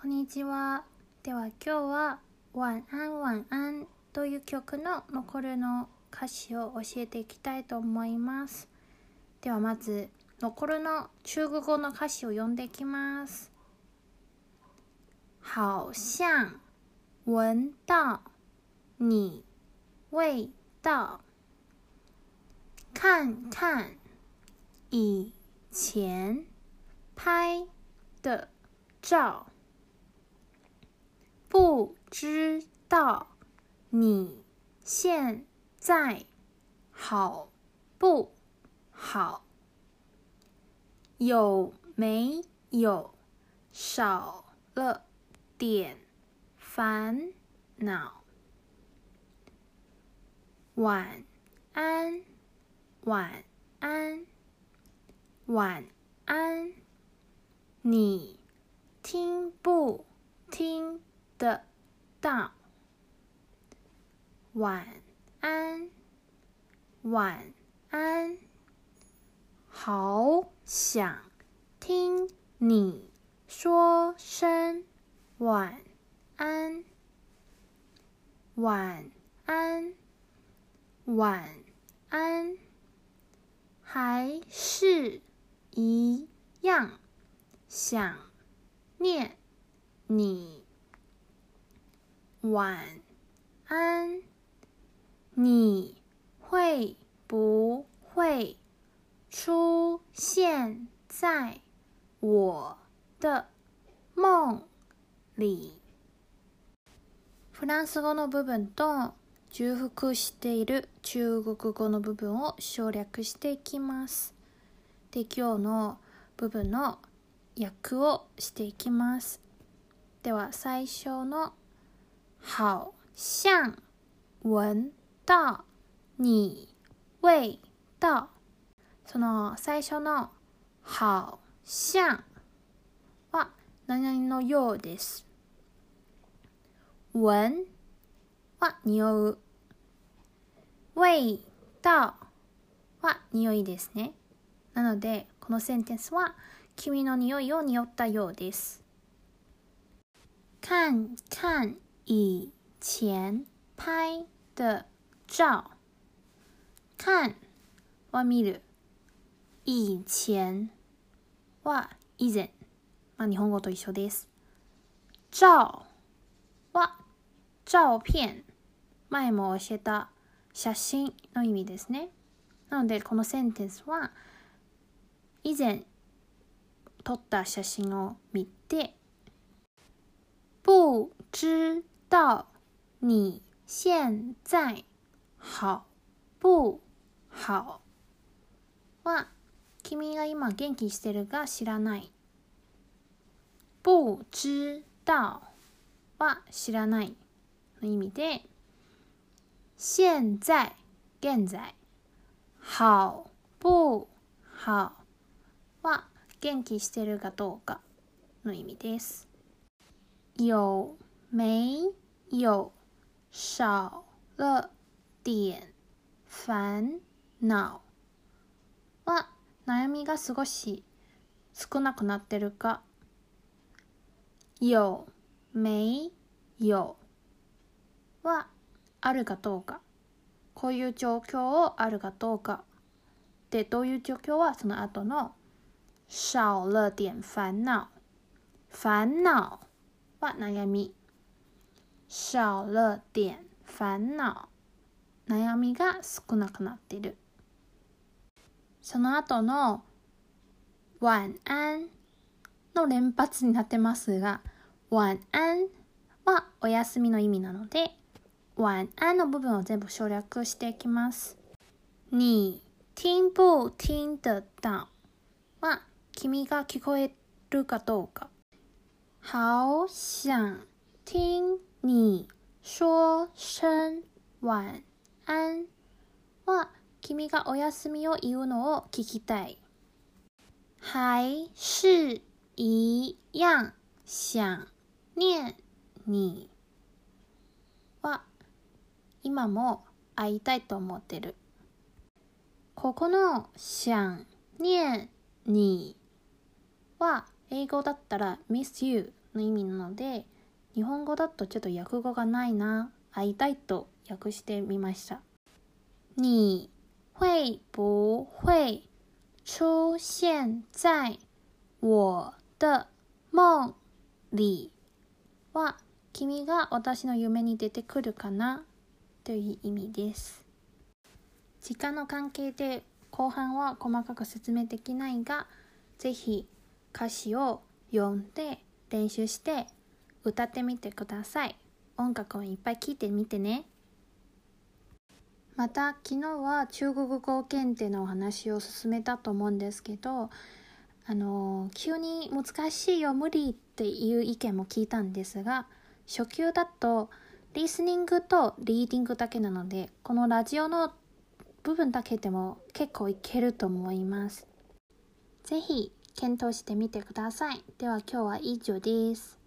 こんにちは。では今日は「晚安晚安」という曲の残るの歌詞を教えていきたいと思います。ではまず残るの中国語の歌詞を読んでいきます。好像闻到你味道，看看以前拍的照。不知道你现在好不好？有没有少了点烦恼？晚安，晚安，晚安。你听不听的到？晚安，晚安。好想听你说声晚安，晚安，晚安。还是一样想念你。晚安，你会不会出现在我的梦里？フランス語の部分と重複している中国語の部分を省略していきます。で、今日の部分の訳をしていきます。では最初の好像闻到你味道その最初の好像は何々のようです。闻は匂う。味道は匂いですね。なので、このセンテンスは君の匂いを匂ったようです。看看以前拍的照。看は見る。以前は以前。まあ、日本語と一緒です。照は照片。前も教えた写真の意味ですね。なので、このセンテンスは以前撮った写真を見て、不知道你現在好不好？は君が今元気してるが知らない。不知道は知らないの意味で、現在、現在、好不好は元気してるかどうかの意味です。有没有少了点烦恼。は悩みが少し少なくなってるか？有。没有？はあるかどうか。こういう状況をあるかどうか。でどういう状況はその後の少了点烦恼。烦恼は悩み。少了点烦恼。悩みが少なくなっている。その後の晚安の連発になってますが晚安はお休みの意味なので晚安の部分を全部省略していきます。你听不听得到は君が聞こえるかどうか好想听你说声晚安は君がお休みを言うのを聞きたい。还是一样想念你は今も会いたいと思ってる。ここの想念你は英語だったら miss you の意味なので日本語だとちょっと訳語がないな。会いたいと訳してみました。你会不会出现在我的夢里は君が私の夢に出てくるかな？という意味です。時間の関係で後半は細かく説明できないがぜひ歌詞を読んで練習して歌ってみてください音楽をいっぱい聴いてみてねまた昨日は中国語検定のお話を進めたと思うんですけどあの急に難しいよ無理っていう意見も聞いたんですが初級だとリスニングとリーディングだけなのでこのラジオの部分だけでも結構いけると思います。ぜひ検討してみてください。では今日は以上です。